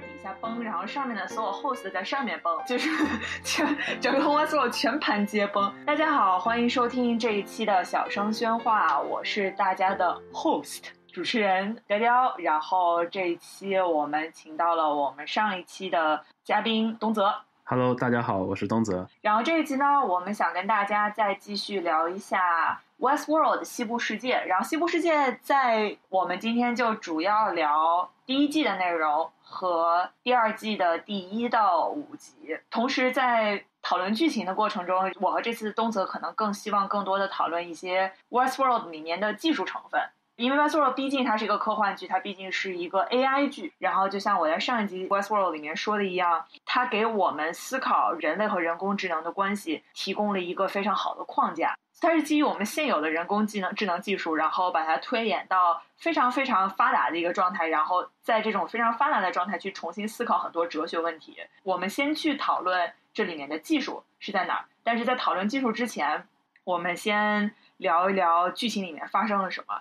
在底下崩，然后上面的所有 host 在上面崩，就是 全整个 Westworld 全盘皆崩。大家好，欢迎收听这一期的小声喧哗，我是大家的 host 主持人雕雕。然后这一期我们请到了我们上一期的嘉宾东泽。Hello，大家好，我是东泽。然后这一期呢，我们想跟大家再继续聊一下 Westworld 西部世界。然后西部世界在我们今天就主要聊第一季的内容和第二季的第一到五集。同时在讨论剧情的过程中，我和这次东泽可能更希望更多的讨论一些 Westworld 里面的技术成分。因为 Westworld 毕竟它是一个科幻剧，它毕竟是一个 AI 剧。然后就像我在上一集 Westworld 里面说的一样，它给我们思考人类和人工智能的关系提供了一个非常好的框架。它是基于我们现有的人工智能智能技术，然后把它推演到非常非常发达的一个状态，然后在这种非常发达的状态去重新思考很多哲学问题。我们先去讨论这里面的技术是在哪儿，但是在讨论技术之前，我们先聊一聊剧情里面发生了什么。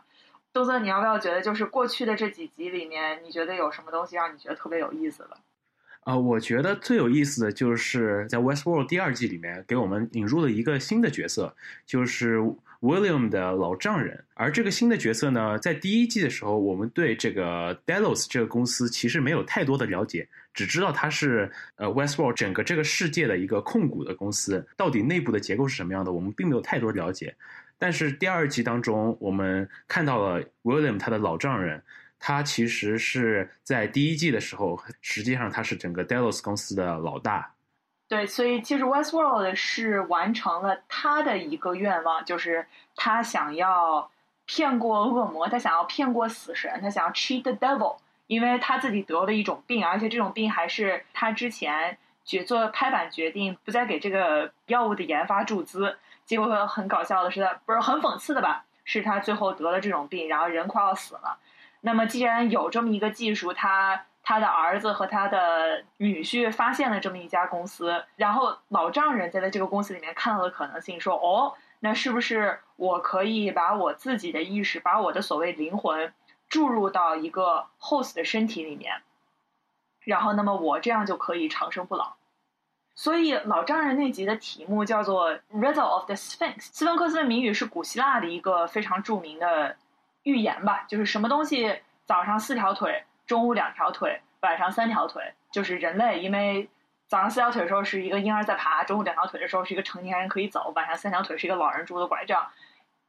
周泽，你要不要觉得就是过去的这几集里面，你觉得有什么东西让你觉得特别有意思的？啊、我觉得最有意思的就是在 Westworld 第二季里面给我们引入了一个新的角色，就是 William 的老丈人。而这个新的角色呢，在第一季的时候，我们对这个 Delos 这个公司其实没有太多的了解，只知道它是呃 Westworld 整个这个世界的一个控股的公司，到底内部的结构是什么样的，我们并没有太多了解。但是第二季当中，我们看到了 William 他的老丈人，他其实是在第一季的时候，实际上他是整个 Delos 公司的老大。对，所以其实 Westworld 是完成了他的一个愿望，就是他想要骗过恶魔，他想要骗过死神，他想要 cheat the devil，因为他自己得了一种病，而且这种病还是他之前决做拍板决定不再给这个药物的研发注资。结果很搞笑的是，他不是很讽刺的吧？是他最后得了这种病，然后人快要死了。那么既然有这么一个技术，他他的儿子和他的女婿发现了这么一家公司，然后老丈人在这个公司里面看到了可能性，说哦，那是不是我可以把我自己的意识，把我的所谓灵魂注入到一个 host 的身体里面，然后那么我这样就可以长生不老。所以老丈人那集的题目叫做 Riddle of the Sphinx。斯芬克斯的谜语是古希腊的一个非常著名的预言吧，就是什么东西早上四条腿，中午两条腿，晚上三条腿，就是人类。因为早上四条腿的时候是一个婴儿在爬，中午两条腿的时候是一个成年人可以走，晚上三条腿是一个老人拄着拐杖。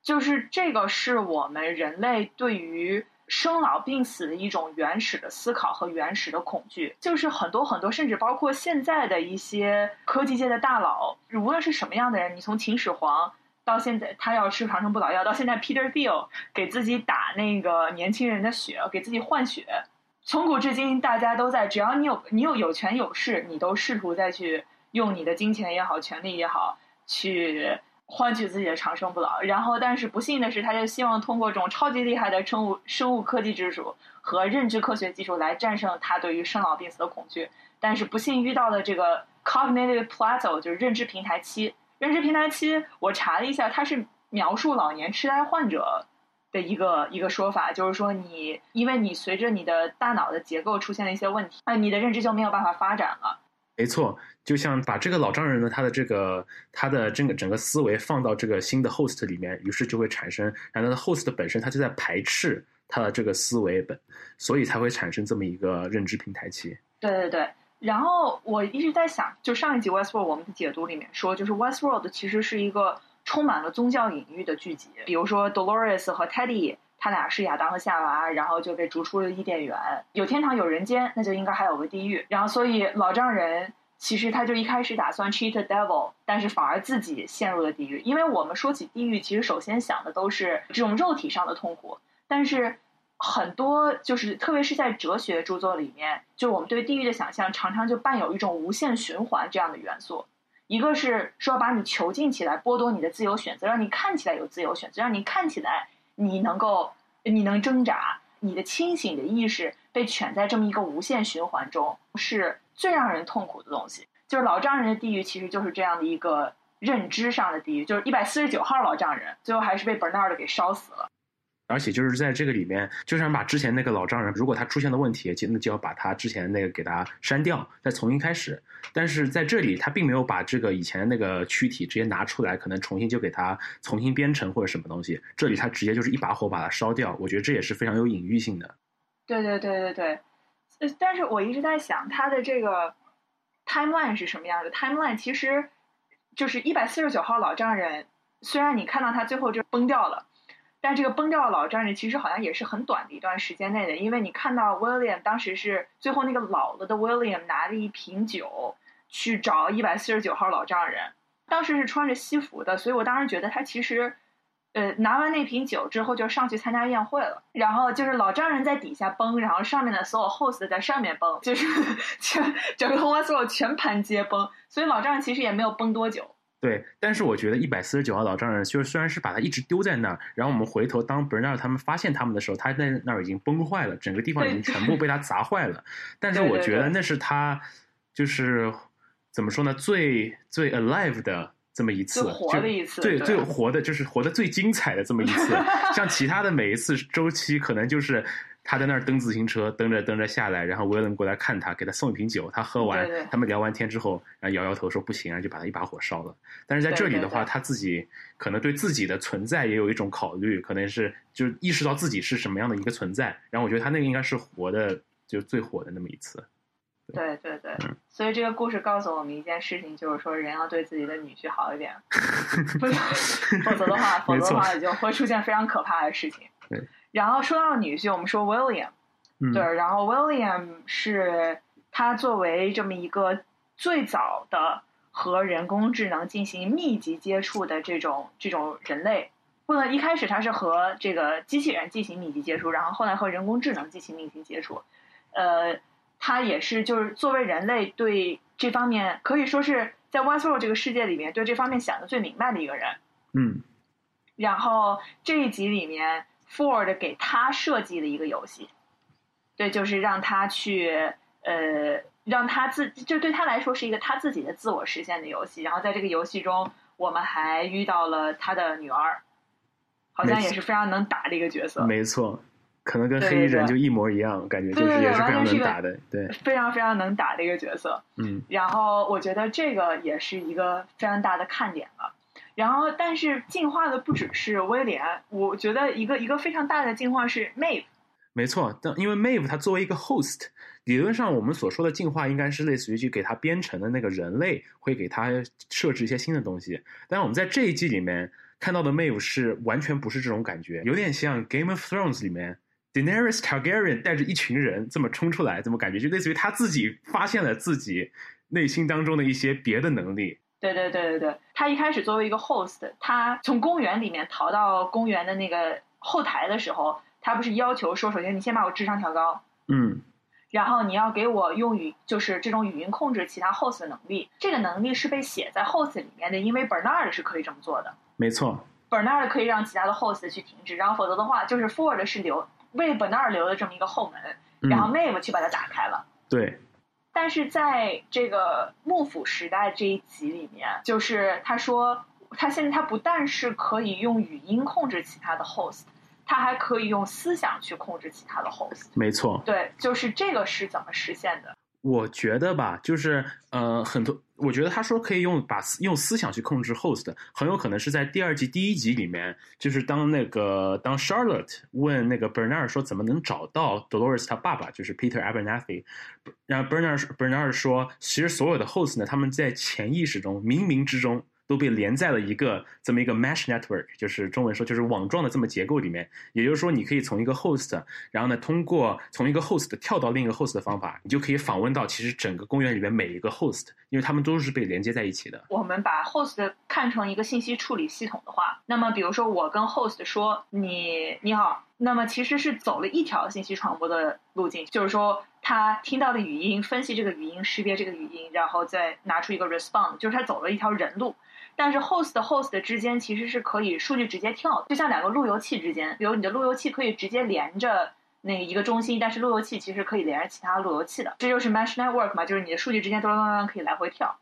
就是这个是我们人类对于生老病死的一种原始的思考和原始的恐惧，就是很多很多，甚至包括现在的一些科技界的大佬，无论是什么样的人，你从秦始皇到现在他要吃长生不老药，到现在 Peter Thiel 给自己打那个年轻人的血，给自己换血，从古至今大家都在，只要你有你有有权有势，你都试图再去用你的金钱也好，权力也好，去。换取自己的长生不老，然后但是不幸的是，他就希望通过这种超级厉害的生物生物科技技术和认知科学技术来战胜他对于生老病死的恐惧。但是不幸遇到了这个 cognitive plateau，就是认知平台期。认知平台期，我查了一下，它是描述老年痴呆患者的一个一个说法，就是说你因为你随着你的大脑的结构出现了一些问题，啊，你的认知就没有办法发展了。没错，就像把这个老丈人呢，他的这个他的整个整个思维放到这个新的 host 里面，于是就会产生，然后 host 本身他就在排斥他的这个思维本，所以才会产生这么一个认知平台期。对对对，然后我一直在想，就上一集 Westworld 我们的解读里面说，就是 Westworld 其实是一个充满了宗教隐喻的剧集，比如说 Dolores 和 Teddy。他俩是亚当和夏娃，然后就被逐出了伊甸园。有天堂有人间，那就应该还有个地狱。然后，所以老丈人其实他就一开始打算 cheat the devil，但是反而自己陷入了地狱。因为我们说起地狱，其实首先想的都是这种肉体上的痛苦。但是很多就是特别是在哲学著作里面，就我们对地狱的想象常常就伴有一种无限循环这样的元素。一个是说把你囚禁起来，剥夺你的自由选择，让你看起来有自由选择，让你看起来。你能够，你能挣扎，你的清醒的意识被卷在这么一个无限循环中，是最让人痛苦的东西。就是老丈人的地狱，其实就是这样的一个认知上的地狱。就是一百四十九号老丈人，最后还是被 Bernard 给烧死了。而且就是在这个里面，就想把之前那个老丈人，如果他出现的问题，就那就要把他之前那个给他删掉，再重新开始。但是在这里，他并没有把这个以前那个躯体直接拿出来，可能重新就给他重新编程或者什么东西。这里他直接就是一把火把它烧掉，我觉得这也是非常有隐喻性的。对对对对对，呃，但是我一直在想他的这个 timeline 是什么样的？timeline 其实就是一百四十九号老丈人，虽然你看到他最后就崩掉了。但这个崩掉的老丈人其实好像也是很短的一段时间内的，因为你看到 William 当时是最后那个老了的 William 拿着一瓶酒去找一百四十九号老丈人，当时是穿着西服的，所以我当时觉得他其实，呃，拿完那瓶酒之后就上去参加宴会了，然后就是老丈人在底下崩，然后上面的所有 host 在上面崩，就是 全整个 Westworld 全盘皆崩，所以老丈人其实也没有崩多久。对，但是我觉得一百四十九号老丈人，就是虽然是把他一直丢在那儿，然后我们回头当 Bernard 他们发现他们的时候，他在那儿已经崩坏了，整个地方已经全部被他砸坏了。但是我觉得那是他就是怎么说呢，最最 alive 的这么一次，活的一次，最最活的就是活的最精彩的这么一次。像其他的每一次周期，可能就是。他在那儿蹬自行车，蹬着蹬着下来，然后威廉过来看他，给他送一瓶酒。他喝完，他们聊完天之后，然后摇摇头说不行啊，就把他一把火烧了。但是在这里的话，他自己可能对自己的存在也有一种考虑，可能是就意识到自己是什么样的一个存在。然后我觉得他那个应该是活的，就最火的那么一次。对。对对，所以这个故事告诉我们一件事情，就是说人要对自己的女婿好一点，否则的话，否则的话就会出现非常可怕的事情。对。然后说到女婿，我们说 William，对，然后 William 是他作为这么一个最早的和人工智能进行密集接触的这种这种人类，不能一开始他是和这个机器人进行密集接触，然后后来和人工智能进行密集接触，呃，他也是就是作为人类对这方面可以说是在 Westworld 这个世界里面对这方面想的最明白的一个人，嗯，然后这一集里面。Ford 给他设计的一个游戏，对，就是让他去，呃，让他自，就对他来说是一个他自己的自我实现的游戏。然后在这个游戏中，我们还遇到了他的女儿，好像也是非常能打的一个角色。没错，可能跟黑衣人就一模一样，感觉就是也是非常能打的，对，非常非常能打的一个角色。嗯，然后我觉得这个也是一个非常大的看点了。然后，但是进化的不只是威廉，我觉得一个一个非常大的进化是 Mave。没错，但因为 Mave 它作为一个 host，理论上我们所说的进化应该是类似于去给它编程的那个人类会给它设置一些新的东西。但我们在这一季里面看到的 Mave 是完全不是这种感觉，有点像 Game of Thrones 里面 Daenerys Targaryen 带着一群人这么冲出来，怎么感觉就类似于他自己发现了自己内心当中的一些别的能力。对对对对对，他一开始作为一个 host，他从公园里面逃到公园的那个后台的时候，他不是要求说，首先你先把我智商调高，嗯，然后你要给我用语，就是这种语音控制其他 host 的能力，这个能力是被写在 host 里面的，因为 Bernard 是可以这么做的，没错，Bernard 可以让其他的 host 去停止，然后否则的话，就是 Ford 是留为 Bernard 留的这么一个后门，然后 Maeve 去把它打开了，对。但是在这个幕府时代这一集里面，就是他说，他现在他不但是可以用语音控制其他的 host，他还可以用思想去控制其他的 host。没错，对，就是这个是怎么实现的？我觉得吧，就是呃，很多，我觉得他说可以用把用思想去控制 host，很有可能是在第二季第一集里面，就是当那个当 Charlotte 问那个 Bernard 说怎么能找到 Dolores 他爸爸，就是 Peter Abernathy，然后 Bernard Bernard 说，其实所有的 host 呢，他们在潜意识中、冥冥之中。都被连在了一个这么一个 mesh network，就是中文说就是网状的这么结构里面。也就是说，你可以从一个 host，然后呢，通过从一个 host 跳到另一个 host 的方法，你就可以访问到其实整个公园里面每一个 host，因为他们都是被连接在一起的。我们把 host 看成一个信息处理系统的话，那么比如说我跟 host 说你你好，那么其实是走了一条信息传播的路径，就是说他听到的语音分析这个语音，识别这个语音，然后再拿出一个 response，就是他走了一条人路。但是 host host 之间其实是可以数据直接跳的，就像两个路由器之间，比如你的路由器可以直接连着那一个中心，但是路由器其实可以连着其他路由器的，这就是 mesh network 嘛，就是你的数据之间咚咚咚可以来回跳。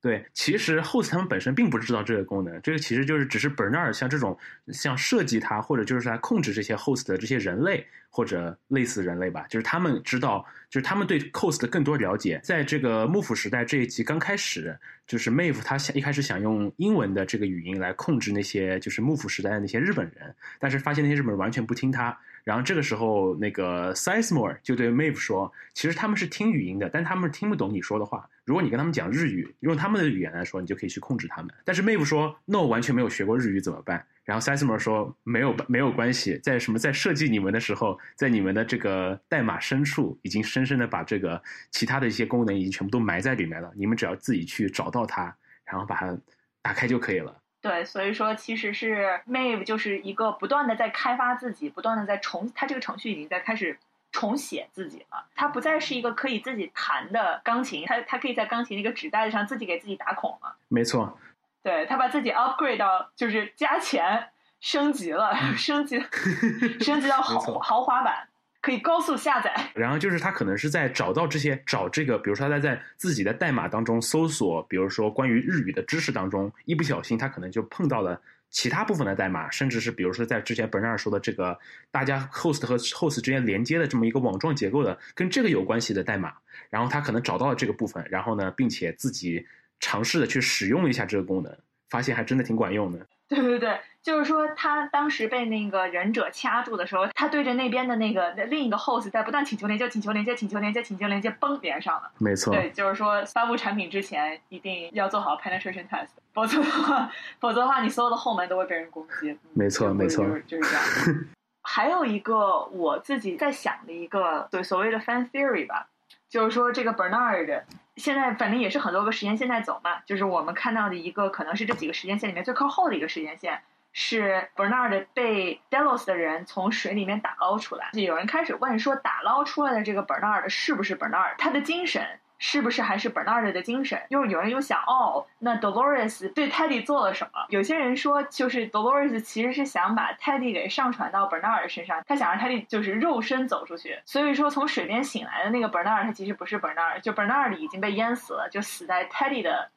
对，其实 host 他们本身并不知道这个功能，这个其实就是只是 Bernard 像这种像设计它或者就是来控制这些 host 的这些人类或者类似人类吧，就是他们知道，就是他们对 host 更多了解。在这个幕府时代这一集刚开始，就是 Mave 他想一开始想用英文的这个语音来控制那些就是幕府时代的那些日本人，但是发现那些日本人完全不听他。然后这个时候，那个 Sizemore 就对 Mave 说：“其实他们是听语音的，但他们听不懂你说的话。如果你跟他们讲日语，用他们的语言来说，你就可以去控制他们。”但是 Mave 说：“No，完全没有学过日语怎么办？”然后 Sizemore 说：“没有没有关系，在什么在设计你们的时候，在你们的这个代码深处，已经深深的把这个其他的一些功能已经全部都埋在里面了。你们只要自己去找到它，然后把它打开就可以了。”对，所以说其实是 Mave 就是一个不断的在开发自己，不断的在重，它这个程序已经在开始重写自己了。它不再是一个可以自己弹的钢琴，它它可以在钢琴那个纸袋子上自己给自己打孔了。没错，对，它把自己 upgrade 到就是加钱升级了，升级 升级到豪豪华版。可以高速下载，然后就是他可能是在找到这些找这个，比如说他在在自己的代码当中搜索，比如说关于日语的知识当中，一不小心他可能就碰到了其他部分的代码，甚至是比如说在之前本上说的这个大家 host 和 host 之间连接的这么一个网状结构的跟这个有关系的代码，然后他可能找到了这个部分，然后呢，并且自己尝试的去使用了一下这个功能，发现还真的挺管用的。对对对。就是说，他当时被那个忍者掐住的时候，他对着那边的那个另一个 host 在不断请求连接、请求连接、请求连接、请求连接，嘣连上了。没错。对，就是说发布产品之前一定要做好 penetration test，否则的话，否则的话，你所有的后门都会被人攻击。没错，没错，就是这样。还有一个我自己在想的一个对所谓的 fan theory 吧，就是说这个 Bernard 现在反正也是很多个时间线在走嘛，就是我们看到的一个可能是这几个时间线里面最靠后的一个时间线。是 Bernard 被 Delos 的人从水里面打捞出来，就有人开始问说，打捞出来的这个 Bernard 是不是 Bernard？他的精神是不是还是 Bernard 的精神？又有人又想，哦，那 Dolores 对 Teddy 做了什么？有些人说，就是 Dolores 其实是想把 Teddy 给上传到 Bernard 身上，他想让 Teddy 就是肉身走出去。所以说，从水边醒来的那个 Bernard，他其实不是 Bernard，就 Bernard 已经被淹死了，就死在 Teddy 的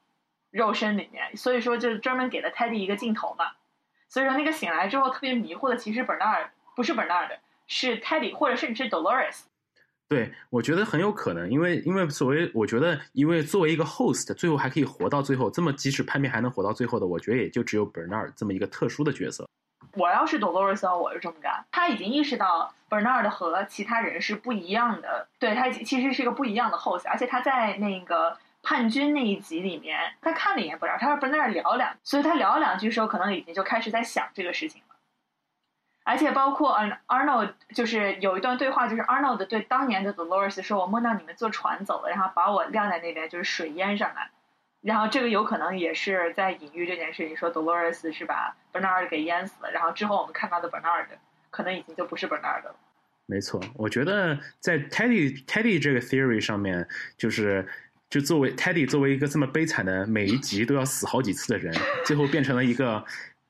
肉身里面。所以说，就专门给了 Teddy 一个镜头嘛。所以说，那个醒来之后特别迷糊的，其实 Bernard 不是 Bernard，是 Teddy，或者甚至是 Dolores。对，我觉得很有可能，因为因为所谓，我觉得因为作为一个 host，最后还可以活到最后，这么即使叛变还能活到最后的，我觉得也就只有 Bernard 这么一个特殊的角色。我要是 Dolores，我是这么干。他已经意识到 Bernard 和其他人是不一样的，对他其实是一个不一样的 host，而且他在那个。叛军那一集里面，他看了一眼不知道，他和 Bernard 聊两，所以他聊了两句时候，可能已经就开始在想这个事情了。而且包括嗯 Arnold，就是有一段对话，就是 Arnold 对当年的 Dolores 说：“我梦到你们坐船走了，然后把我晾在那边，就是水淹上来。”然后这个有可能也是在隐喻这件事情，说 Dolores 是把 Bernard 给淹死了。然后之后我们看到的 Bernard，可能已经就不是 Bernard 了。没错，我觉得在 Teddy Teddy 这个 theory 上面，就是。就作为 Teddy 作为一个这么悲惨的每一集都要死好几次的人，最后变成了一个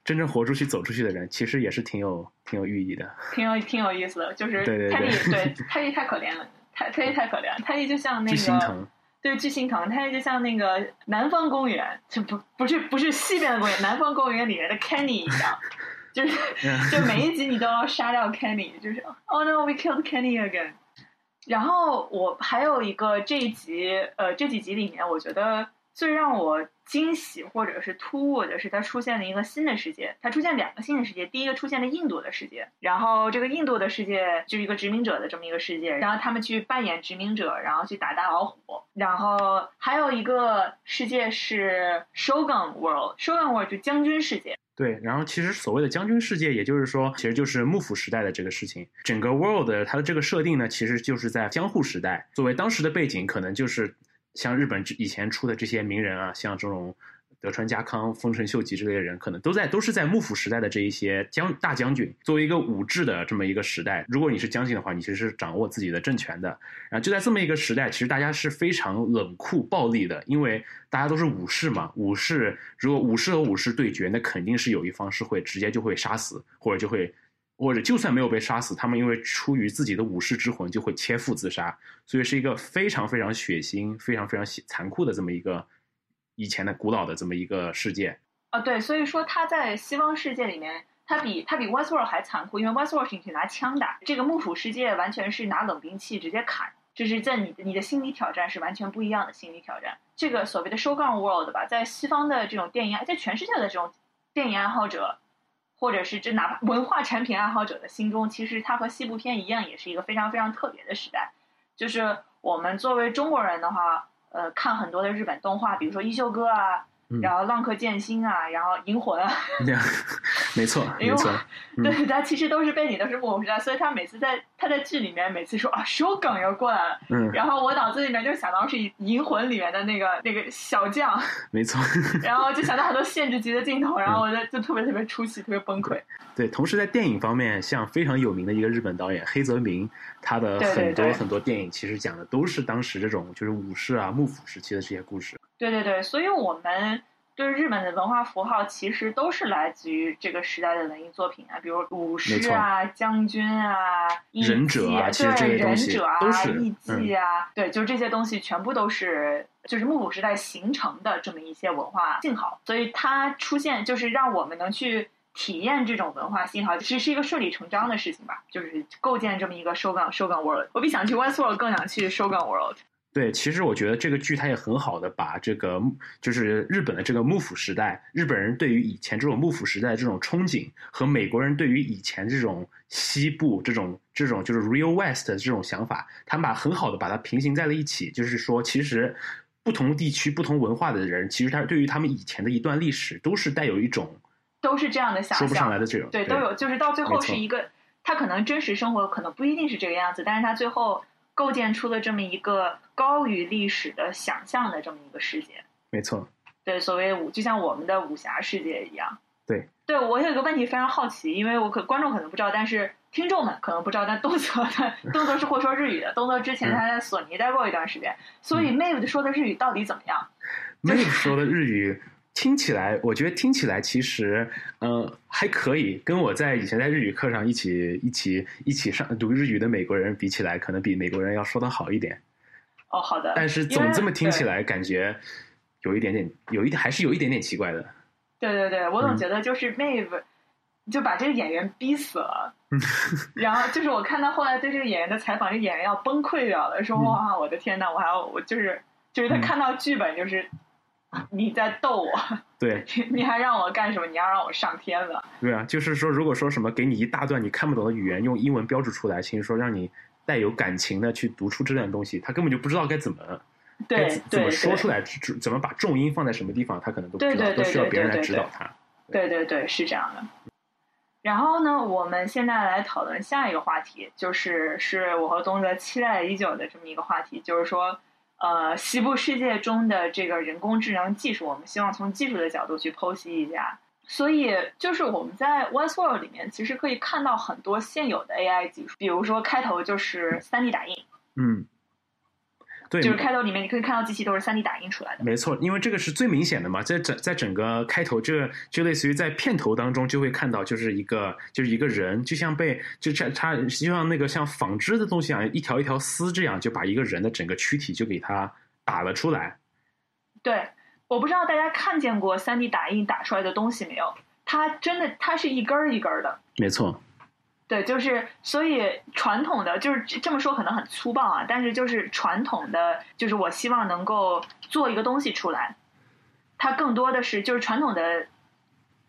真正活出去走出去的人，其实也是挺有挺有寓意的，挺有挺有意思的。就是 Teddy 对 Teddy 太可怜了，Teddy 太可怜，Teddy 就像那个心疼，对巨心疼，Teddy 就像那个南方公园，就不不是不是西边的公园，南方公园里面的 Kenny 一样，就是 就每一集你都要杀掉 Kenny，就是 Oh no, we killed Kenny again。然后我还有一个这一集，呃，这几集里面，我觉得最让我惊喜或者是突兀的是，它出现了一个新的世界。它出现两个新的世界，第一个出现了印度的世界，然后这个印度的世界就是一个殖民者的这么一个世界，然后他们去扮演殖民者，然后去打大老虎。然后还有一个世界是 Shogun World，Shogun World 就将军世界。对，然后其实所谓的将军世界，也就是说，其实就是幕府时代的这个事情。整个 world 它的这个设定呢，其实就是在江户时代。作为当时的背景，可能就是像日本以前出的这些名人啊，像这种。德川家康、丰臣秀吉这类人，可能都在都是在幕府时代的这一些将大将军。作为一个武治的这么一个时代，如果你是将军的话，你其实是掌握自己的政权的。然后就在这么一个时代，其实大家是非常冷酷暴力的，因为大家都是武士嘛。武士如果武士和武士对决，那肯定是有一方是会直接就会杀死，或者就会，或者就算没有被杀死，他们因为出于自己的武士之魂，就会切腹自杀。所以是一个非常非常血腥、非常非常残酷的这么一个。以前的古老的这么一个世界。啊，对，所以说他在西方世界里面，他比他比 Westworld 还残酷，因为 Westworld 是你可以拿枪打，这个幕府世界完全是拿冷兵器直接砍，这是在你你的心理挑战是完全不一样的心理挑战。这个所谓的收杠 world 吧，在西方的这种电影，在全世界的这种电影爱好者，或者是这哪怕文化产品爱好者的心中，其实它和西部片一样，也是一个非常非常特别的时代。就是我们作为中国人的话，呃，看很多的日本动画，比如说《一休哥》啊。然后《浪客剑心》啊，然后《银魂》啊，没错，没错，对，它其实都是背景都是幕府时代，所以他每次在他在剧里面每次说啊，手梗要过来了，嗯，然后我脑子里面就想到是《银魂》里面的那个那个小将，没错，然后就想到很多限制级的镜头，然后我就就特别特别出戏，特别崩溃。对，同时在电影方面，像非常有名的一个日本导演黑泽明，他的很多很多电影其实讲的都是当时这种就是武士啊幕府时期的这些故事。对对对，所以我们对日本的文化符号其实都是来自于这个时代的文艺作品啊，比如武士啊、将军啊、忍者啊，对忍者啊、艺伎啊，对，就这些东西全部都是就是幕府时代形成的这么一些文化信号，所以它出现就是让我们能去体验这种文化信号，其实是一个顺理成章的事情吧，就是构建这么一个收港收港 world。我比想去 Westworld 更想去收港 world。对，其实我觉得这个剧它也很好的把这个就是日本的这个幕府时代，日本人对于以前这种幕府时代的这种憧憬，和美国人对于以前这种西部这种这种就是 Real West 的这种想法，他们把很好的把它平行在了一起。就是说，其实不同地区、不同文化的人，其实他对于他们以前的一段历史，都是带有一种都是这样的想说不上来的这种对，都有就是到最后是一个，他可能真实生活可能不一定是这个样子，但是他最后。构建出了这么一个高于历史的想象的这么一个世界，没错。对，所谓武，就像我们的武侠世界一样。对，对我有一个问题非常好奇，因为我可观众可能不知道，但是听众们可能不知道。但动作的动作是会说日语的，动作之前他在索尼待过一段时间，所以 Mave 说的日语到底怎么样？Mave 说的日语。听起来，我觉得听起来其实，呃，还可以。跟我在以前在日语课上一起一起一起上读日语的美国人比起来，可能比美国人要说的好一点。哦，好的。但是总这么听起来，感觉有一点点，有一点还是有一点点奇怪的。对对对，我总觉得就是 Mave 就把这个演员逼死了。然后就是我看到后来对这个演员的采访，这演员要崩溃掉了，说哇，我的天呐，我还要我就是就是他看到剧本就是。你在逗我？对，你还让我干什么？你要让我上天了？对啊，就是说，如果说什么给你一大段你看不懂的语言，用英文标注出来，其实说让你带有感情的去读出这段东西，他根本就不知道该怎么，对，怎么说出来，怎么把重音放在什么地方，他可能都不知道，都需要别人来指导他。对对对，是这样的。然后呢，我们现在来讨论下一个话题，就是是我和东哲期待已久的这么一个话题，就是说。呃，西部世界中的这个人工智能技术，我们希望从技术的角度去剖析一下。所以，就是我们在 Westworld 里面，其实可以看到很多现有的 AI 技术，比如说开头就是三 D 打印。嗯。对，就是开头里面你可以看到机器都是三 D 打印出来的。没错，因为这个是最明显的嘛，在整在整个开头，这个就类似于在片头当中就会看到，就是一个就是一个人，就像被就他他就像那个像纺织的东西一样，一条一条丝这样就把一个人的整个躯体就给他打了出来。对，我不知道大家看见过三 D 打印打出来的东西没有？它真的它是一根儿一根儿的。没错。对，就是所以传统的就是这么说可能很粗暴啊，但是就是传统的就是我希望能够做一个东西出来，它更多的是就是传统的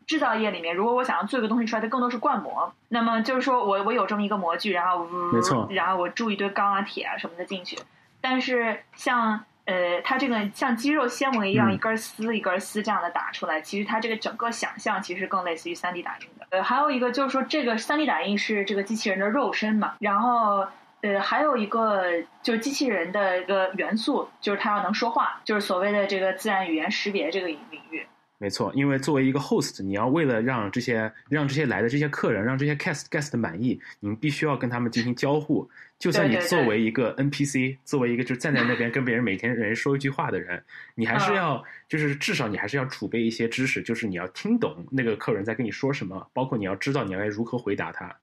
制造业里面，如果我想要做一个东西出来，它更多是灌模。那么就是说我我有这么一个模具，然后没错，然后我注一堆钢啊、铁啊什么的进去，但是像。呃，它这个像肌肉纤维一样，一根丝一根丝这样的打出来，其实它这个整个想象其实更类似于三 D 打印的。呃，还有一个就是说，这个三 D 打印是这个机器人的肉身嘛，然后呃，还有一个就是机器人的一个元素，就是它要能说话，就是所谓的这个自然语言识别这个领域。没错，因为作为一个 host，你要为了让这些让这些来的这些客人，让这些 cast guest 满意，你必须要跟他们进行交互。就算你作为一个 NPC，作为一个就站在那边跟别人每天人说一句话的人，你还是要就是至少你还是要储备一些知识，就是你要听懂那个客人在跟你说什么，包括你要知道你要如何回答他。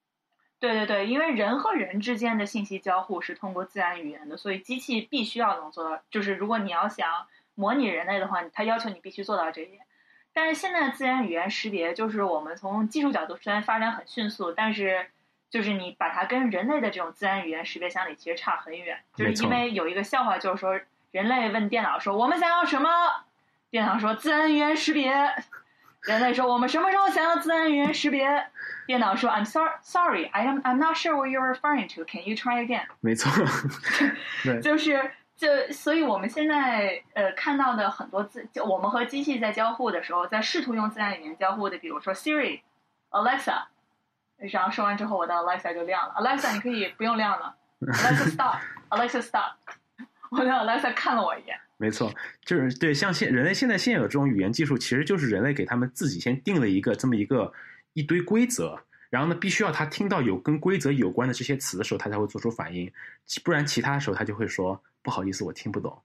对对对，因为人和人之间的信息交互是通过自然语言的，所以机器必须要能做到。就是如果你要想。模拟人类的话，它要求你必须做到这一点。但是现在自然语言识别，就是我们从技术角度虽然发展很迅速，但是就是你把它跟人类的这种自然语言识别相比，其实差很远。就是因为有一个笑话，就是说人类问电脑说我们想要什么，电脑说自然语言识别。人类说我们什么时候想要自然语言识别？电脑说 I'm sorry, sorry, I am I'm not sure what you're referring to. Can you try again？没错，对，就是就所以我们现在呃看到的很多字，就我们和机器在交互的时候，在试图用自然语言交互的，比如说 Siri、Alexa，然后说完之后，我的 Alexa 就亮了。Alexa，你可以不用亮了。Alexa stop，Alexa stop。我的 Alexa 看了我一眼。没错，就是对，像现人类现在现有这种语言技术，其实就是人类给他们自己先定了一个这么一个一堆规则，然后呢，必须要他听到有跟规则有关的这些词的时候，他才会做出反应，不然其他的时候他就会说不好意思，我听不懂。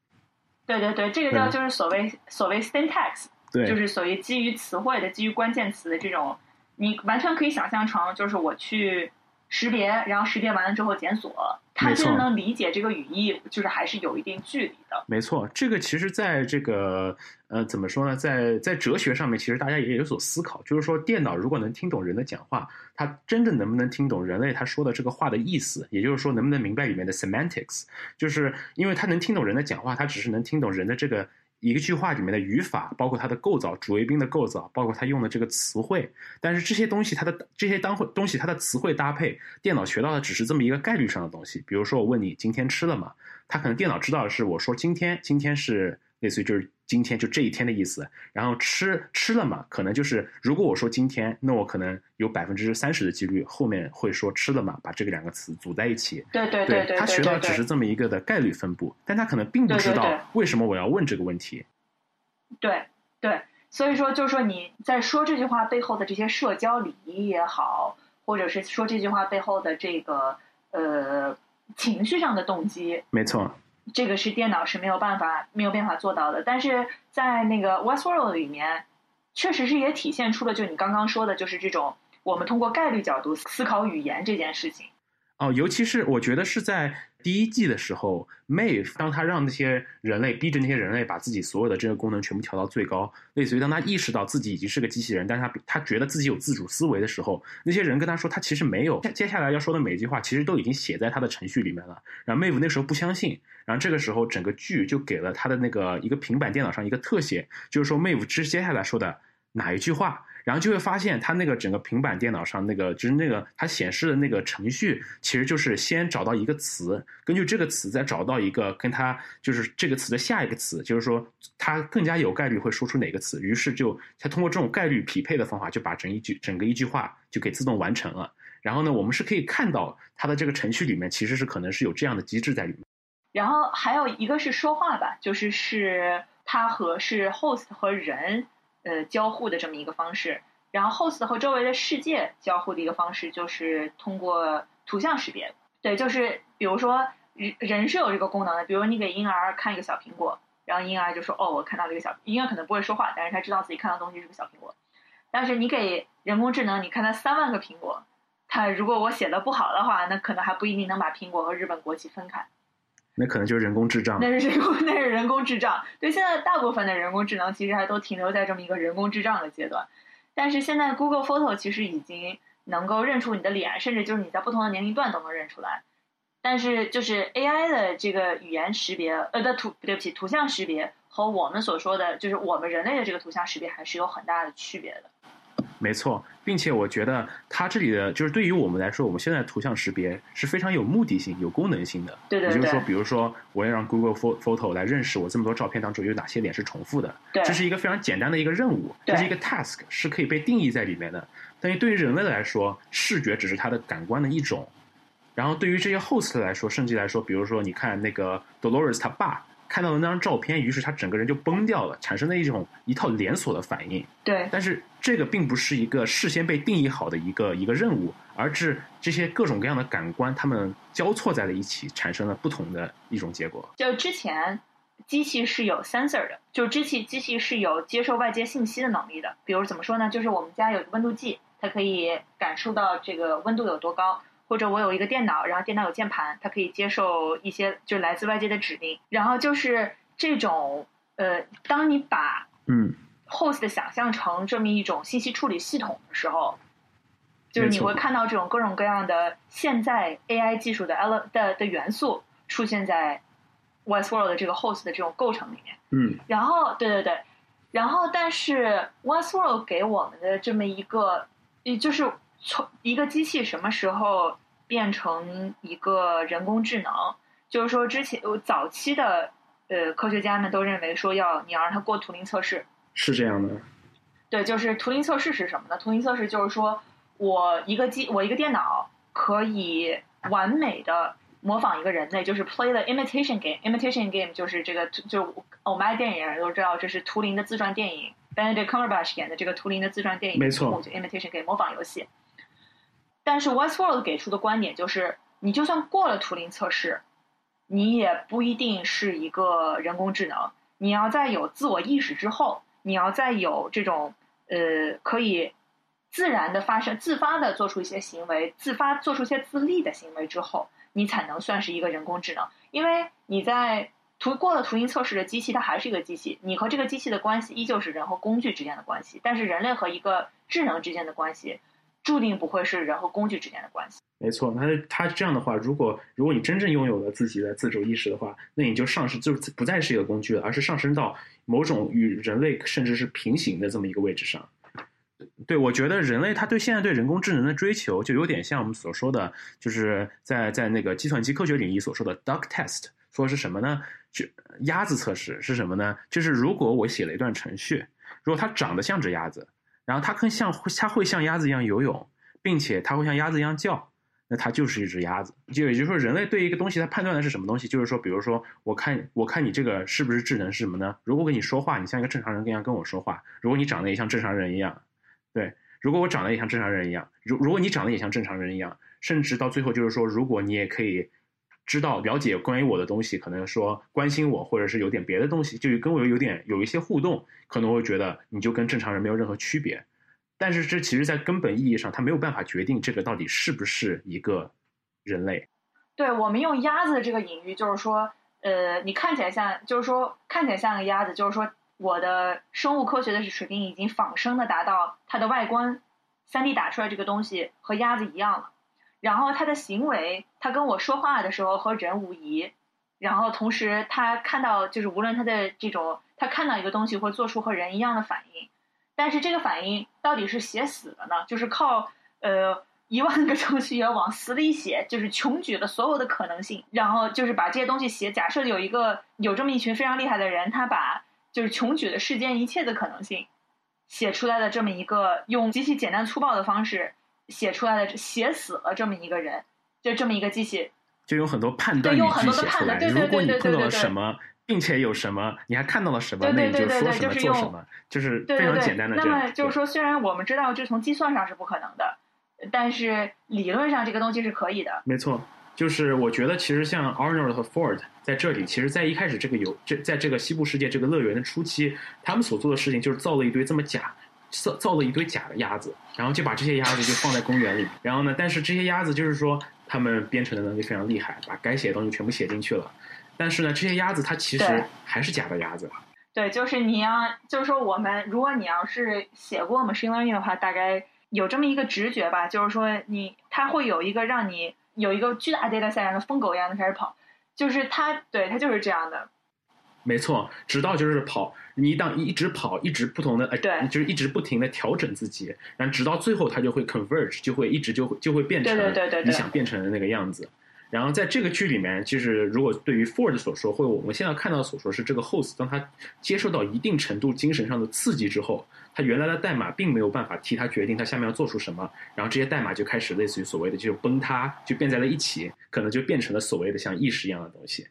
对对对，这个叫就是所谓所谓 syntax，对，就是所谓基于词汇的、基于关键词的这种，你完全可以想象成就是我去。识别，然后识别完了之后检索，它真的能理解这个语义，就是还是有一定距离的。没错，这个其实在这个呃怎么说呢，在在哲学上面，其实大家也有所思考，就是说电脑如果能听懂人的讲话，它真的能不能听懂人类他说的这个话的意思？也就是说，能不能明白里面的 semantics？就是因为它能听懂人的讲话，它只是能听懂人的这个。一个句话里面的语法，包括它的构造，主谓宾的构造，包括它用的这个词汇，但是这些东西它的这些当会东西它的词汇搭配，电脑学到的只是这么一个概率上的东西。比如说我问你今天吃了吗？它可能电脑知道的是我说今天，今天是。类似于就是今天就这一天的意思，然后吃吃了嘛，可能就是如果我说今天，那我可能有百分之三十的几率后面会说吃了嘛，把这个两个词组在一起。对对对对，他学到只是这么一个的概率分布，但他可能并不知道为什么我要问这个问题。对对，所以说就是说你在说这句话背后的这些社交礼仪也好，或者是说这句话背后的这个呃情绪上的动机，没错。这个是电脑是没有办法没有办法做到的，但是在那个 Westworld 里面，确实是也体现出了就你刚刚说的，就是这种我们通过概率角度思考语言这件事情。哦，尤其是我觉得是在。第一季的时候，Mave 当他让那些人类逼着那些人类把自己所有的这个功能全部调到最高，类似于当他意识到自己已经是个机器人，但他他觉得自己有自主思维的时候，那些人跟他说他其实没有。接下来要说的每一句话其实都已经写在他的程序里面了。然后 Mave 那时候不相信，然后这个时候整个剧就给了他的那个一个平板电脑上一个特写，就是说 Maeve 接接下来说的哪一句话。然后就会发现，它那个整个平板电脑上那个就是那个它显示的那个程序，其实就是先找到一个词，根据这个词再找到一个跟它就是这个词的下一个词，就是说它更加有概率会说出哪个词。于是就它通过这种概率匹配的方法，就把整一句整个一句话就给自动完成了。然后呢，我们是可以看到它的这个程序里面其实是可能是有这样的机制在里面。然后还有一个是说话吧，就是是它和是 host 和人。呃，交互的这么一个方式，然后 host 和周围的世界交互的一个方式，就是通过图像识别。对，就是比如说人人是有这个功能的，比如你给婴儿看一个小苹果，然后婴儿就说：“哦，我看到了一个小……婴儿可能不会说话，但是他知道自己看到东西是个小苹果。”但是你给人工智能，你看它三万个苹果，它如果我写的不好的话，那可能还不一定能把苹果和日本国旗分开。那可能就是人工智障。那是人工，那是人工智障。对，现在大部分的人工智能其实还都停留在这么一个人工智障的阶段。但是现在 Google Photo 其实已经能够认出你的脸，甚至就是你在不同的年龄段都能认出来。但是就是 AI 的这个语言识别，呃的图，对不起，图像识别和我们所说的就是我们人类的这个图像识别还是有很大的区别的。没错，并且我觉得它这里的就是对于我们来说，我们现在图像识别是非常有目的性、有功能性的。对对对。也就是说，比如说，我要让 Google Photo 来认识我这么多照片当中有哪些脸是重复的，这是一个非常简单的一个任务，这是一个 task，是可以被定义在里面的。但是对于人类来说，视觉只是它的感官的一种。然后对于这些 host 来说，甚至来说，比如说，你看那个 Dolores 他爸。看到了那张照片，于是他整个人就崩掉了，产生了一种一套连锁的反应。对，但是这个并不是一个事先被定义好的一个一个任务，而是这些各种各样的感官，它们交错在了一起，产生了不同的一种结果。就之前机器是有 sensor 的，就机器机器是有接受外界信息的能力的。比如怎么说呢？就是我们家有温度计，它可以感受到这个温度有多高。或者我有一个电脑，然后电脑有键盘，它可以接受一些就来自外界的指令。然后就是这种呃，当你把嗯 host 想象成这么一种信息处理系统的时候，就是你会看到这种各种各样的现在 AI 技术的 ele 的的元素出现在 Westworld 的这个 host 的这种构成里面。嗯然后，对对对，然后但是 Westworld 给我们的这么一个，也就是从一个机器什么时候变成一个人工智能，就是说之前早期的呃科学家们都认为说要你要让它过图灵测试，是这样的，对，就是图灵测试是什么呢？图灵测试就是说我一个机，我一个电脑可以完美的模仿一个人类，就是 play the imitation game。imitation game 就是这个，就我们爱电影人都知道，这是图灵的自传电影，Benedict Cumberbatch 演的这个图灵的自传电影，没错就 imitation game 模仿游戏。但是 Westworld 给出的观点就是，你就算过了图灵测试，你也不一定是一个人工智能。你要在有自我意识之后，你要在有这种呃可以自然的发生、自发的做出一些行为、自发做出一些自立的行为之后，你才能算是一个人工智能。因为你在图过了图灵测试的机器，它还是一个机器，你和这个机器的关系依旧是人和工具之间的关系，但是人类和一个智能之间的关系，注定不会是人和工具之间的关系。没错，那他这样的话，如果如果你真正拥有了自己的自主意识的话，那你就上升，就不再是一个工具了，而是上升到某种与人类甚至是平行的这么一个位置上。对，我觉得人类他对现在对人工智能的追求，就有点像我们所说的，就是在在那个计算机科学领域所说的 duck test，说是什么呢？就鸭子测试是什么呢？就是如果我写了一段程序，如果它长得像只鸭子，然后它更像它会像鸭子一样游泳，并且它会像鸭子一样叫，那它就是一只鸭子。就也就是说，人类对一个东西它判断的是什么东西？就是说，比如说，我看我看你这个是不是智能是什么呢？如果跟你说话，你像一个正常人一样跟我说话；如果你长得也像正常人一样，对，如果我长得也像正常人一样，如如果你长得也像正常人一样，甚至到最后就是说，如果你也可以知道了解关于我的东西，可能说关心我，或者是有点别的东西，就跟我有点有一些互动，可能会觉得你就跟正常人没有任何区别。但是这其实，在根本意义上，他没有办法决定这个到底是不是一个人类。对我们用鸭子的这个隐喻，就是说，呃，你看起来像，就是说看起来像个鸭子，就是说我的生物科学的水平已经仿生的达到它的外观，三 D 打出来这个东西和鸭子一样了。然后他的行为，他跟我说话的时候和人无疑。然后同时，他看到就是无论他的这种，他看到一个东西会做出和人一样的反应。但是这个反应到底是写死的呢？就是靠呃一万个程序员往死里写，就是穷举了所有的可能性，然后就是把这些东西写。假设有一个有这么一群非常厉害的人，他把就是穷举了世间一切的可能性写出来的这么一个用极其简单粗暴的方式写出来的，写死了这么一个人，就这么一个机器。就有很多判断语对有很句写出来。多的判断如果你碰到了什么，并且有什么，你还看到了什么，那你就说什么做什么，就是非常简单的。对么就是说，虽然我们知道这从计算上是不可能的，但是理论上这个东西是可以的。没错，就是我觉得其实像 Arnold 和 Ford 在这里，其实在一开始这个游这在这个西部世界这个乐园的初期，他们所做的事情就是造了一堆这么假。造造了一堆假的鸭子，然后就把这些鸭子就放在公园里。然后呢，但是这些鸭子就是说，他们编程的能力非常厉害，把该写的东西全部写进去了。但是呢，这些鸭子它其实还是假的鸭子。对，就是你要，就是说我们，如果你要是写过 machine learning 的话，大概有这么一个直觉吧，就是说你它会有一个让你有一个巨大 data set 让疯狗一样的开始跑，就是它，对，它就是这样的。没错，直到就是跑，你一当一直跑，一直不同的，呃，对就是一直不停的调整自己，然后直到最后，它就会 converge，就会一直就会就会变成对对对你想变成的那个样子。然后在这个剧里面，就是如果对于 Ford 所说，或者我们现在看到所说是这个 host，当他接受到一定程度精神上的刺激之后，他原来的代码并没有办法替他决定他下面要做出什么，然后这些代码就开始类似于所谓的就崩塌，就变在了一起，可能就变成了所谓的像意识一样的东西。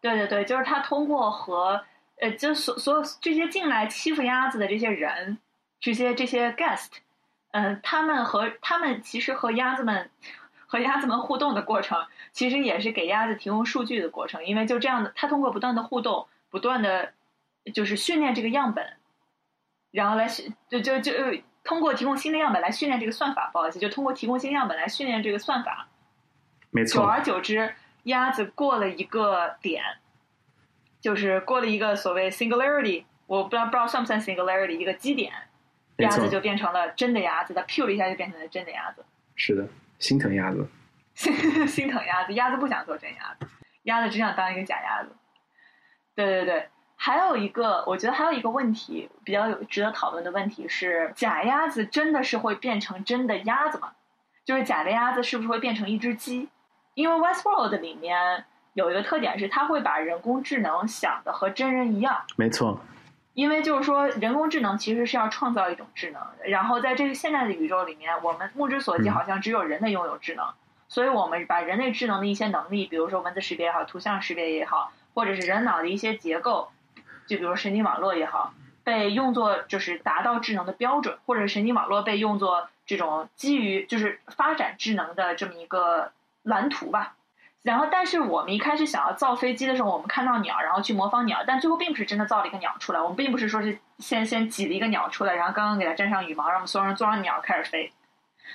对对对，就是他通过和呃，就所所有这些进来欺负鸭子的这些人，这些这些 guest，嗯、他们和他们其实和鸭子们和鸭子们互动的过程，其实也是给鸭子提供数据的过程，因为就这样的，他通过不断的互动，不断的就是训练这个样本，然后来训就就就呃通过提供新的样本来训练这个算法，不好意思，就通过提供新样本来训练这个算法，没错，久而久之，鸭子过了一个点，就是过了一个所谓 singularity，我不知道不知道算不算 singularity 一个基点，鸭子就变成了真的鸭子，它 p 了一下就变成了真的鸭子，是的，心疼鸭子。心疼鸭子，鸭子不想做真鸭子，鸭子只想当一个假鸭子。对对对，还有一个，我觉得还有一个问题比较有值得讨论的问题是，假鸭子真的是会变成真的鸭子吗？就是假的鸭子是不是会变成一只鸡？因为 Westworld 里面有一个特点是，它会把人工智能想的和真人一样。没错，因为就是说，人工智能其实是要创造一种智能，然后在这个现在的宇宙里面，我们目之所及嗯。好像只有人类拥有智能，所以我们把人类智能的一些能力，比如说文字识别也好，图像识别也好，或者是人脑的一些结构，就比如神经网络也好，被用作就是达到智能的标准，或者神经网络被用作这种基于就是发展智能的这么一个蓝图吧。然后，但是我们一开始想要造飞机的时候，我们看到鸟，然后去模仿鸟，但最后并不是真的造了一个鸟出来。我们并不是说是先先挤了一个鸟出来，然后刚刚给它粘上羽毛，让我们所有人坐上鸟开始飞。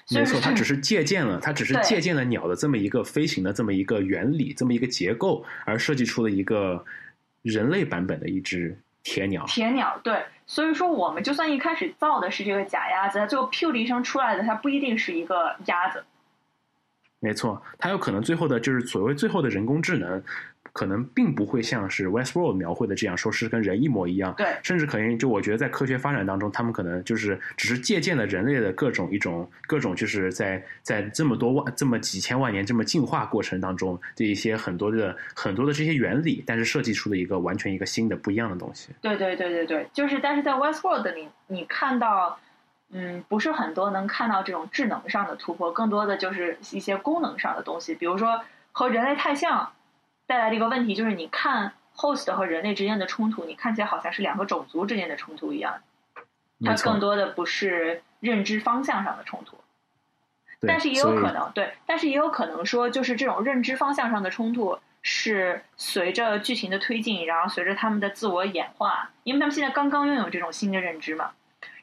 没错，它 只是借鉴了，它只是借鉴了鸟的这么一个飞行的这么一个原理，这么一个结构，而设计出了一个人类版本的一只铁鸟。铁鸟对，所以说我们就算一开始造的是这个假鸭子，它最后 “pew” 的一声出来的，它不一定是一个鸭子。没错，它有可能最后的就是所谓最后的人工智能，可能并不会像是 Westworld 描绘的这样，说是跟人一模一样。对甚至可能就我觉得在科学发展当中，他们可能就是只是借鉴了人类的各种一种各种，就是在在这么多万这么几千万年这么进化过程当中的一些很多的很多的这些原理，但是设计出了一个完全一个新的不一样的东西。对对对对对，就是但是在 Westworld 里，你看到，嗯，不是很多能看到这种智能上的突破，更多的就是一些功能上的东西，比如说和人类太像带来的一个问题，就是你看 host 和人类之间的冲突，你看起来好像是两个种族之间的冲突一样，它更，多的不是认知方向上的冲突。但是也有可能，对，但是也有可能说，就是这种认知方向上的冲突是随着剧情的推进，然后随着他们的自我演化，因为他们现在刚刚拥有这种新的认知嘛。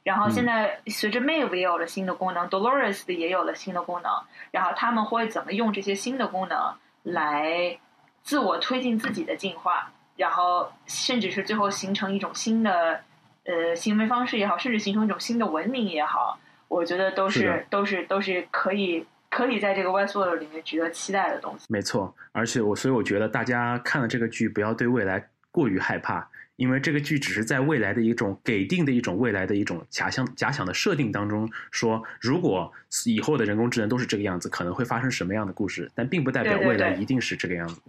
然后现在随着 Maeve 也有了新的功能，Dolores 的也有了新的功能，然后他们会怎么用这些新的功能来自我推进自己的进化，然后甚至是最后形成一种新的呃行为方式也好，甚至形成一种新的文明也好，我觉得都是是都是都是可以可以在这个 Westworld 里面值得期待的东西。没错，而且我所以我觉得大家看了这个剧，不要对未来过于害怕，因为这个剧只是在未来的一种给定的一种未来的一种假想假想的设定当中说，如果以后的人工智能都是这个样子，可能会发生什么样的故事，但并不代表未来一定是这个样子。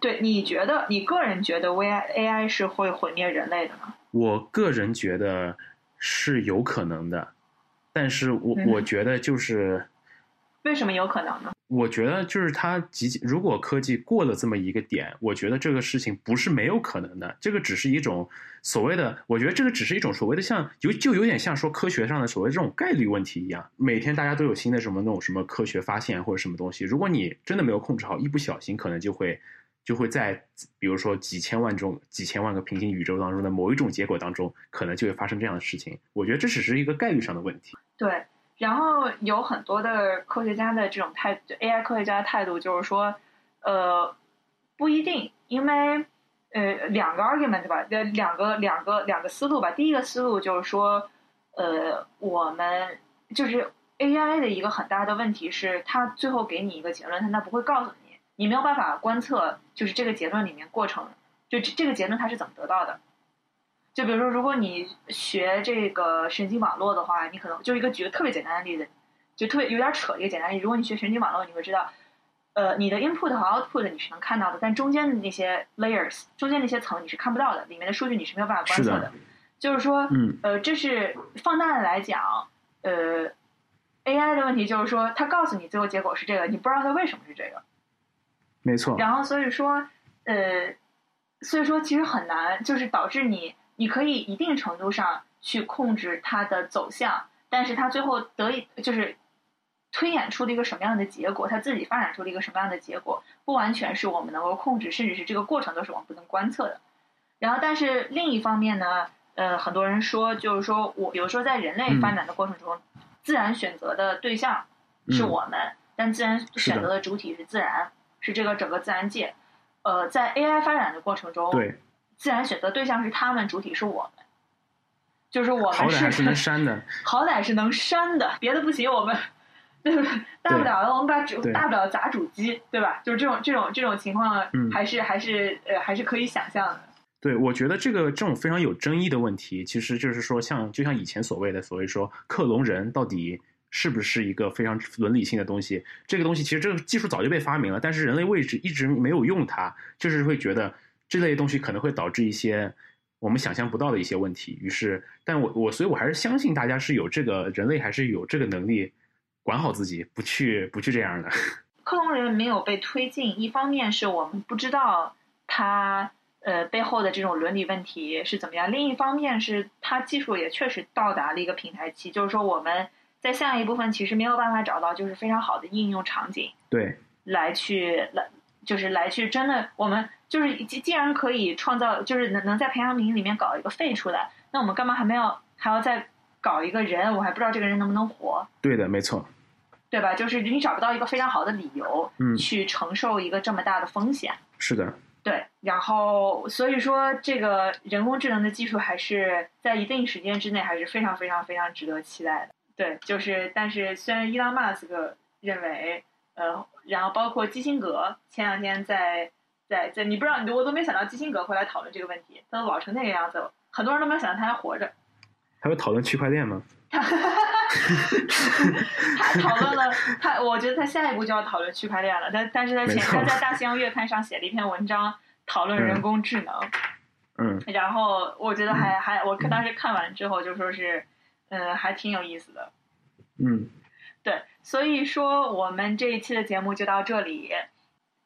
对，你觉得你个人觉得 V I AI 是会毁灭人类的吗？我个人觉得是有可能的，但是我、嗯我觉得就是。为什么有可能呢？我觉得就是它极如果科技过了这么一个点，我觉得这个事情不是没有可能的，这个只是一种所谓的，我觉得这个只是一种所谓的像有就有点像说科学上的所谓这种概率问题一样，每天大家都有新的什么那种什么科学发现或者什么东西，如果你真的没有控制好，一不小心可能就会就会在比如说几千万种几千万个平行宇宙当中的某一种结果当中，可能就会发生这样的事情。我觉得这只是一个概率上的问题。对，然后有很多的科学家的这种态，AI 科学家的态度就是说，呃，不一定，因为呃两个 argument 吧？呃两个两个两个思路吧。第一个思路就是说，呃，我们就是 AI 的一个很大的问题是，它最后给你一个结论，它它不会告诉你，你没有办法观测，就是这个结论里面过程，就这这个结论它是怎么得到的。就比如说，如果你学这个神经网络的话，你可能就一个举个特别简单的例子，就特别有点扯一个简单例子。如果你学神经网络，你会知道，呃，你的 input 和 output 你是能看到的，但中间的那些 layers，中间那些层你是看不到的，里面的数据你是没有办法观测是的就是说，嗯，呃，这是放大的来讲，呃，AI 的问题就是说，它告诉你最后结果是这个，你不知道它为什么是这个。没错。然后所以说，呃，所以说其实很难，就是导致你你可以一定程度上去控制它的走向，但是它最后得以就是推演出了一个什么样的结果，它自己发展出了一个什么样的结果，不完全是我们能够控制，甚至是这个过程都是我们不能观测的。然后，但是另一方面呢，呃，很多人说，就是说我有时候在人类发展的过程中，自然选择的对象是嗯我们，但自然选择的主体是自然，是这个整个自然界。呃，在 AI 发展的过程中，对，自然选择对象是他们，主体是我们，就是我们好歹是能删的，好歹是能删的，别的不行，我们对不对？大不了我们把主大不了砸主机，对吧？就是这种这种这种情况嗯，还是还是呃还是可以想象的。对，我觉得这个这种非常有争议的问题，其实就是说像，就像以前所谓的所谓说克隆人到底是不是一个非常伦理性的东西？这个东西其实这个技术早就被发明了，但是人类位置一直没有用它，就是会觉得这类东西可能会导致一些我们想象不到的一些问题。于是，但我我所以，我还是相信大家是有这个人类还是有这个能力管好自己，不去不去这样的。克隆人没有被推进，一方面是我们不知道它呃背后的这种伦理问题是怎么样，另一方面是它技术也确实到达了一个平台期，就是说我们在下一部分其实没有办法找到就是非常好的应用场景对，来去来就是来去真的我们就是既既然可以创造就是能能在培养皿里面搞一个肺出来，那我们干嘛还没有还要再搞一个人？我还不知道这个人能不能活。对的，没错，对吧？就是你找不到一个非常好的理由，嗯去承受一个这么大的风险。是的，对，然后所以说，这个人工智能的技术还是在一定时间之内还是非常非常非常值得期待的。对，就是但是虽然伊朗马斯克认为，呃，然后包括基辛格前两天在在在，你不知道，我都没想到基辛格会来讨论这个问题，他都老成那个样子了，很多人都没有想到他还活着。他会讨论区块链吗？他讨论了，他我觉得他下一步就要讨论区块链了。但但是他前他在《大西洋月刊》上写了一篇文章，讨论人工智能。嗯，然后我觉得还还，我看当时看完之后就说是，嗯，还挺有意思的。嗯，对，所以说我们这一期的节目就到这里。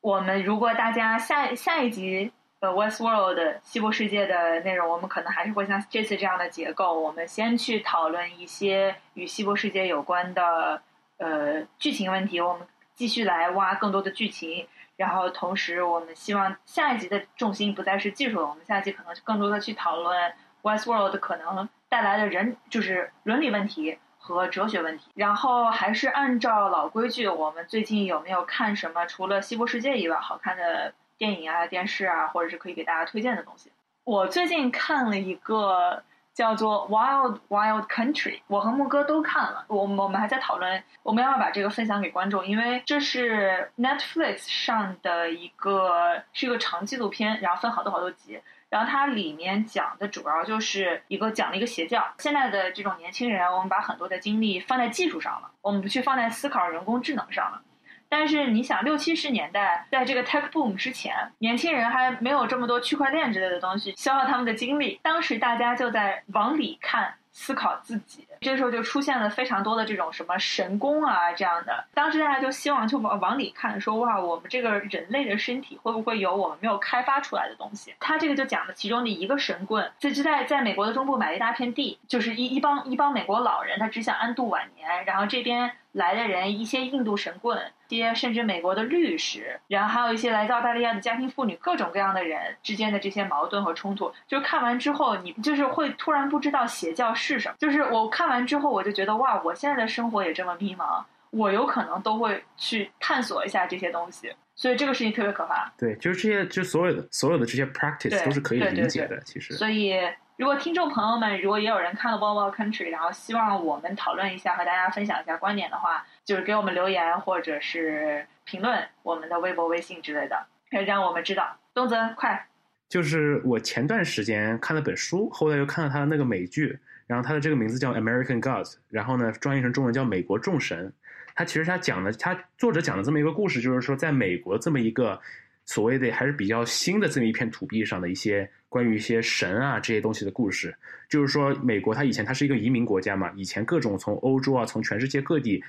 我们如果大家下下一集呃 Westworld 西部世界的内容，我们可能还是会像这次这样的结构，我们先去讨论一些与西部世界有关的呃剧情问题，我们继续来挖更多的剧情。然后同时，我们希望下一集的重心不再是技术了，我们下一集可能更多的去讨论 Westworld 可能带来的人就是伦理问题。和哲学问题，然后还是按照老规矩，我们最近有没有看什么除了《西部世界》以外好看的电影啊、电视啊，或者是可以给大家推荐的东西？我最近看了一个叫做《Wild Wild Country》，我和木哥都看了，我们我们还在讨论我们要不要把这个分享给观众，因为这是 Netflix 上的一个是一个长纪录片，然后分好多好多集。然后它里面讲的主要就是一个讲了一个邪教。现在的这种年轻人，我们把很多的精力放在技术上了，我们不去放在思考人工智能上了。但是你想，六七十年代，在这个 tech boom 之前，年轻人还没有这么多区块链之类的东西消耗他们的精力。当时大家就在往里看，思考自己。这时候就出现了非常多的这种什么神功啊这样的。当时大家就希望就往往里看，说哇，我们这个人类的身体会不会有我们没有开发出来的东西？他这个就讲了其中的一个神棍，这就在在美国的中部买了一大片地，就是一一帮一帮美国老人，他只想安度晚年，然后这边来的人一些印度神棍。些甚至美国的律师，然后还有一些来自澳大利亚的家庭妇女，各种各样的人之间的这些矛盾和冲突，就是看完之后，你就是会突然不知道邪教是什么。就是我看完之后，我就觉得哇，我现在的生活也这么迷茫，我有可能都会去探索一下这些东西。所以这个事情特别可怕。对，就是这些，就所有的所有的这些 practice 都是可以理解的。其实，所以，如果听众朋友们如果也有人看了《Wild Wild Country》，然后希望我们讨论一下，和大家分享一下观点的话，就是给我们留言或者是评论我们的微博、微信之类的，可以让我们知道。东泽，快！就是我前段时间看了本书，后来又看了他的那个美剧，然后他的这个名字叫《American Gods》，然后呢翻译成中文叫《美国众神》。他其实他讲的，他作者讲的这么一个故事，就是说在美国这么一个所谓的还是比较新的这么一片土地上的一些关于一些神啊这些东西的故事。就是说，美国它以前它是一个移民国家嘛，以前各种从欧洲啊，从全世界各地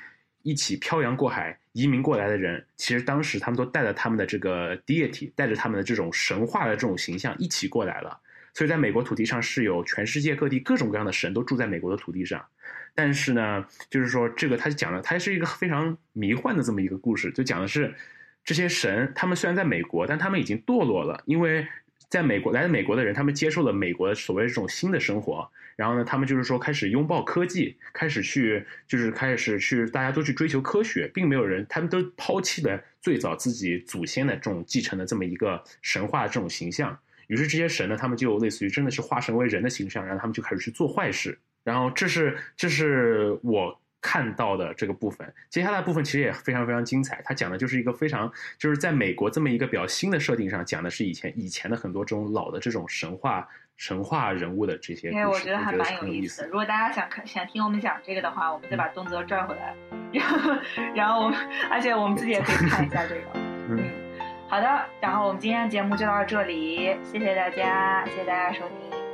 一起漂洋过海移民过来的人，其实当时他们都带着他们的这个 deity，带着他们的这种神话的这种形象一起过来了。所以在美国土地上是有全世界各地各种各样的神都住在美国的土地上。但是呢，就是说这个他讲的，它是一个非常迷幻的这么一个故事，就讲的是这些神，他们虽然在美国，但他们已经堕落了，因为在美国来自美国的人，他们接受了美国所谓这种新的生活，然后呢，他们就是说开始拥抱科技，开始去就是开始去大家都去追求科学，并没有人，他们都抛弃了最早自己祖先的这种继承的这么一个神话这种形象。于是这些神呢，他们就类似于真的是化身为人的形象，然后他们就开始去做坏事。然后这是这是我看到的这个部分。接下来的部分其实也非常非常精彩，它讲的就是一个非常就是在美国这么一个比较新的设定上，讲的是以前以前的很多这种老的这种神话神话人物的这些故事。因为我觉得还蛮有意思的。如果大家想看想听我们讲这个的话，我们再把东泽拽回来，然后然后我们而且我们自己也可以看一下这个。嗯。好的，然后我们今天的节目就到这里，谢谢大家，谢谢大家收听。